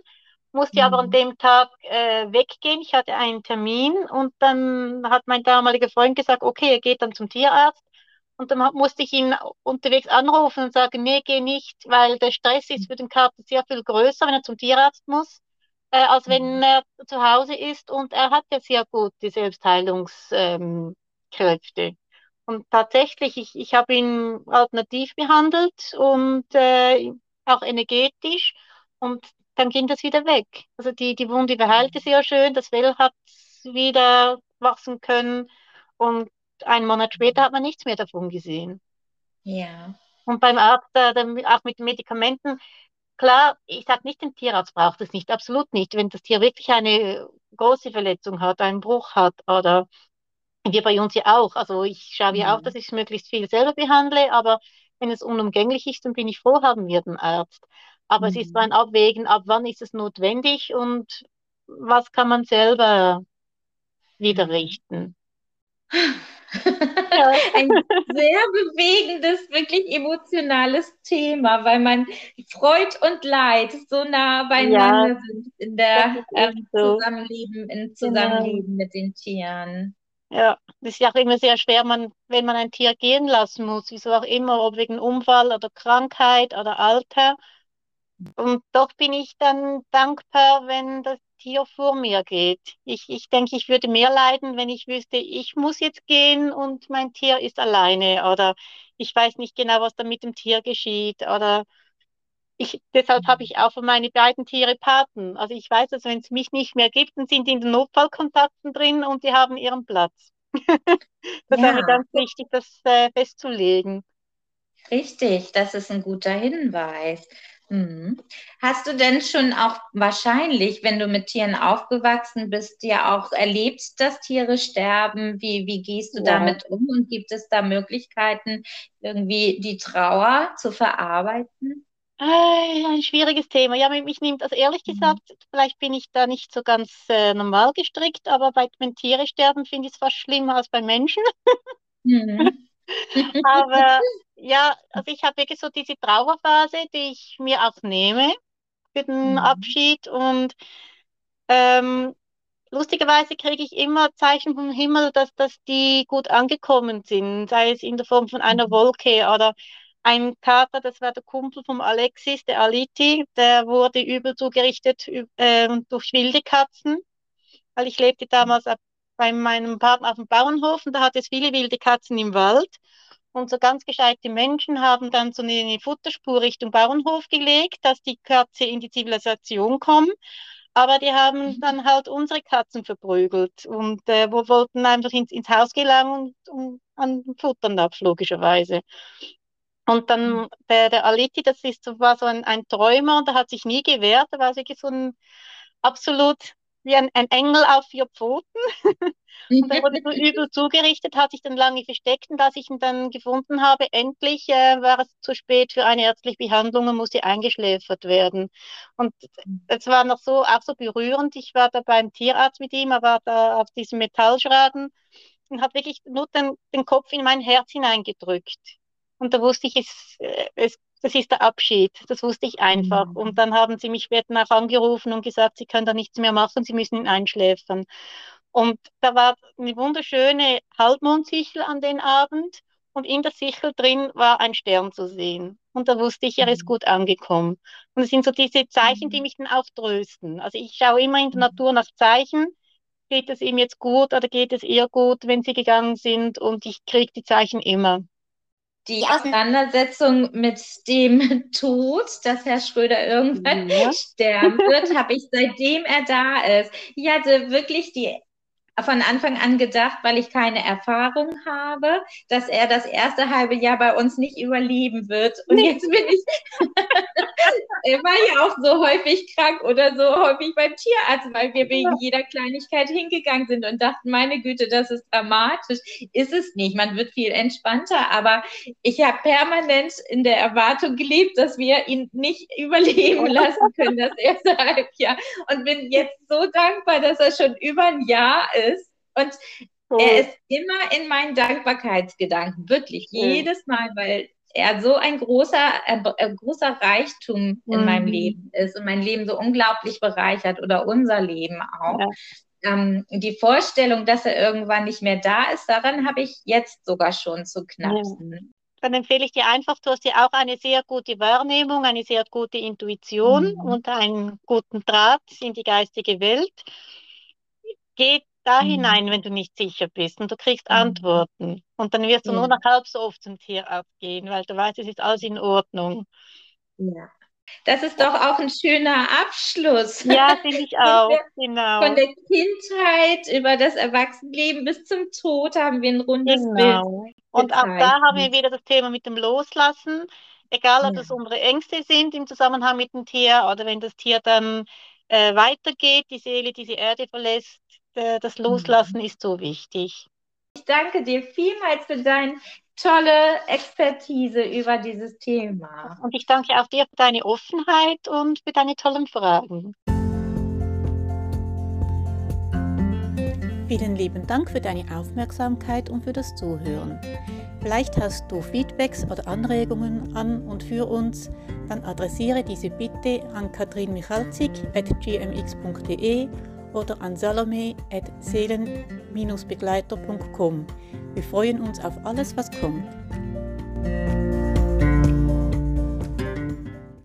musste mhm. aber an mhm. dem Tag äh, weggehen. Ich hatte einen Termin und dann hat mein damaliger Freund gesagt, okay, er geht dann zum Tierarzt. Und dann musste ich ihn unterwegs anrufen und sagen, nee, geh nicht, weil der Stress ist für den Kater sehr viel größer, wenn er zum Tierarzt muss, äh, als wenn mhm. er zu Hause ist. Und er hat ja sehr gute Selbstheilungskräfte. Ähm, und tatsächlich, ich, ich habe ihn alternativ behandelt und äh, auch energetisch. Und dann ging das wieder weg. Also die, die Wunde beheilte sehr schön, das Fell hat wieder wachsen können und einen Monat später hat man nichts mehr davon gesehen. Ja. Und beim Arzt, äh, auch mit Medikamenten, klar, ich sage nicht, den Tierarzt braucht es nicht, absolut nicht. Wenn das Tier wirklich eine große Verletzung hat, einen Bruch hat oder wir bei uns ja auch. Also ich schaue ja auch, mhm. dass ich möglichst viel selber behandle, aber wenn es unumgänglich ist, dann bin ich froh, haben wir den Arzt. Aber mhm. es ist ein. Abwägen, ab wann ist es notwendig und was kann man selber wieder richten. Ein sehr bewegendes, wirklich emotionales Thema, weil man Freud und Leid so nah beieinander ja, sind in der ähm, so. Zusammenleben, im. Zusammenleben genau. mit den Tieren. Ja, das ist ja auch immer sehr schwer, man, wenn man ein Tier gehen lassen muss, wieso auch immer, ob wegen Unfall oder Krankheit oder Alter. Und doch bin ich dann dankbar, wenn das Tier vor mir geht. Ich, ich denke, ich würde mehr leiden, wenn ich wüsste, ich muss jetzt gehen und mein Tier ist alleine oder ich weiß nicht genau, was da mit dem Tier geschieht oder ich, deshalb habe ich auch für meine beiden Tiere Paten. Also ich weiß, dass wenn es mich nicht mehr gibt, dann sind die in den Notfallkontakten drin und die haben ihren Platz. das ja. ist mir ganz wichtig, das äh, festzulegen. Richtig, das ist ein guter Hinweis. Mhm. Hast du denn schon auch wahrscheinlich, wenn du mit Tieren aufgewachsen bist, ja auch erlebt, dass Tiere sterben? Wie, wie gehst du ja. damit um und gibt es da Möglichkeiten, irgendwie die Trauer zu verarbeiten? Ein schwieriges Thema. Ja, mich nimmt, also ehrlich mhm. gesagt, vielleicht bin ich da nicht so ganz äh, normal gestrickt, aber bei, wenn Tiere sterben, finde ich es fast schlimmer als bei Menschen. Mhm. Aber ja, also ich habe wirklich so diese Trauerphase, die ich mir auch nehme für den mhm. Abschied und ähm, lustigerweise kriege ich immer Zeichen vom Himmel, dass, dass die gut angekommen sind, sei es in der Form von einer mhm. Wolke oder ein Kater, das war der Kumpel vom Alexis, der Aliti, der wurde übel zugerichtet äh, durch wilde Katzen, weil ich lebte damals bei meinem Partner auf dem Bauernhof und da hat es viele wilde Katzen im Wald. Und so ganz gescheite Menschen haben dann so eine Futterspur Richtung Bauernhof gelegt, dass die Katze in die Zivilisation kommt. Aber die haben mhm. dann halt unsere Katzen verprügelt und äh, wir wollten einfach ins, ins Haus gelangen und, und an Futtern ab, logischerweise. Und dann mhm. der, der Aliti, das ist, war so ein, ein Träumer, der hat sich nie gewehrt, der war wirklich so ein absolut wie ein, ein Engel auf vier Pfoten. und er wurde so übel zugerichtet, hat sich dann lange versteckt und als ich ihn dann gefunden habe, endlich äh, war es zu spät für eine ärztliche Behandlung und musste eingeschläfert werden. Und es war noch so, auch so berührend. Ich war da beim Tierarzt mit ihm, er war da auf diesem Metallschraden und hat wirklich nur den, den Kopf in mein Herz hineingedrückt. Und da wusste ich, es, äh, es das ist der Abschied. Das wusste ich einfach. Mhm. Und dann haben sie mich später nach angerufen und gesagt, sie können da nichts mehr machen, sie müssen ihn einschläfern. Und da war eine wunderschöne Halbmondsichel an den Abend und in der Sichel drin war ein Stern zu sehen. Und da wusste ich, er ist mhm. gut angekommen. Und es sind so diese Zeichen, die mhm. mich dann auch trösten. Also ich schaue immer in der Natur nach Zeichen. Geht es ihm jetzt gut oder geht es ihr gut, wenn sie gegangen sind? Und ich kriege die Zeichen immer die Auseinandersetzung mit dem Tod, dass Herr Schröder irgendwann ja. sterben wird, habe ich seitdem er da ist. Ich hatte wirklich die von Anfang an gedacht, weil ich keine Erfahrung habe, dass er das erste halbe Jahr bei uns nicht überleben wird. Und nee. jetzt bin ich, er war ja auch so häufig krank oder so häufig beim Tierarzt, weil wir wegen jeder Kleinigkeit hingegangen sind und dachten, meine Güte, das ist dramatisch. Ist es nicht. Man wird viel entspannter, aber ich habe permanent in der Erwartung gelebt, dass wir ihn nicht überleben lassen können, das erste Halbjahr. Und bin jetzt so dankbar, dass er schon über ein Jahr ist. Und oh. er ist immer in meinen Dankbarkeitsgedanken, wirklich, oh. jedes Mal, weil er so ein großer, äh, großer Reichtum in mhm. meinem Leben ist und mein Leben so unglaublich bereichert oder unser Leben auch. Ja. Ähm, die Vorstellung, dass er irgendwann nicht mehr da ist, daran habe ich jetzt sogar schon zu knapsen. Dann empfehle ich dir einfach, du hast ja auch eine sehr gute Wahrnehmung, eine sehr gute Intuition mhm. und einen guten Draht in die geistige Welt. Geh da mhm. hinein, wenn du nicht sicher bist und du kriegst mhm. Antworten. Und dann wirst du nur noch halb so oft zum Tierarzt gehen, weil du weißt, es ist alles in Ordnung. Ja. Das ist doch auch ein schöner Abschluss. Ja, finde ich auch. genau. Von der Kindheit über das Erwachsenenleben bis zum Tod haben wir ein rundes genau. Bild. Und auch da haben wir wieder das Thema mit dem Loslassen. Egal, ob ja. das unsere Ängste sind im Zusammenhang mit dem Tier oder wenn das Tier dann äh, weitergeht, die Seele diese Erde verlässt, das Loslassen mhm. ist so wichtig. Ich danke dir vielmals für deine tolle Expertise über dieses Thema. Und ich danke auch dir für deine Offenheit und für deine tollen Fragen. Vielen lieben Dank für deine Aufmerksamkeit und für das Zuhören. Vielleicht hast du Feedbacks oder Anregungen an und für uns, dann adressiere diese bitte an katrinmichalzik.gmx.de oder an salome.seelen-begleiter.com. Wir freuen uns auf alles, was kommt.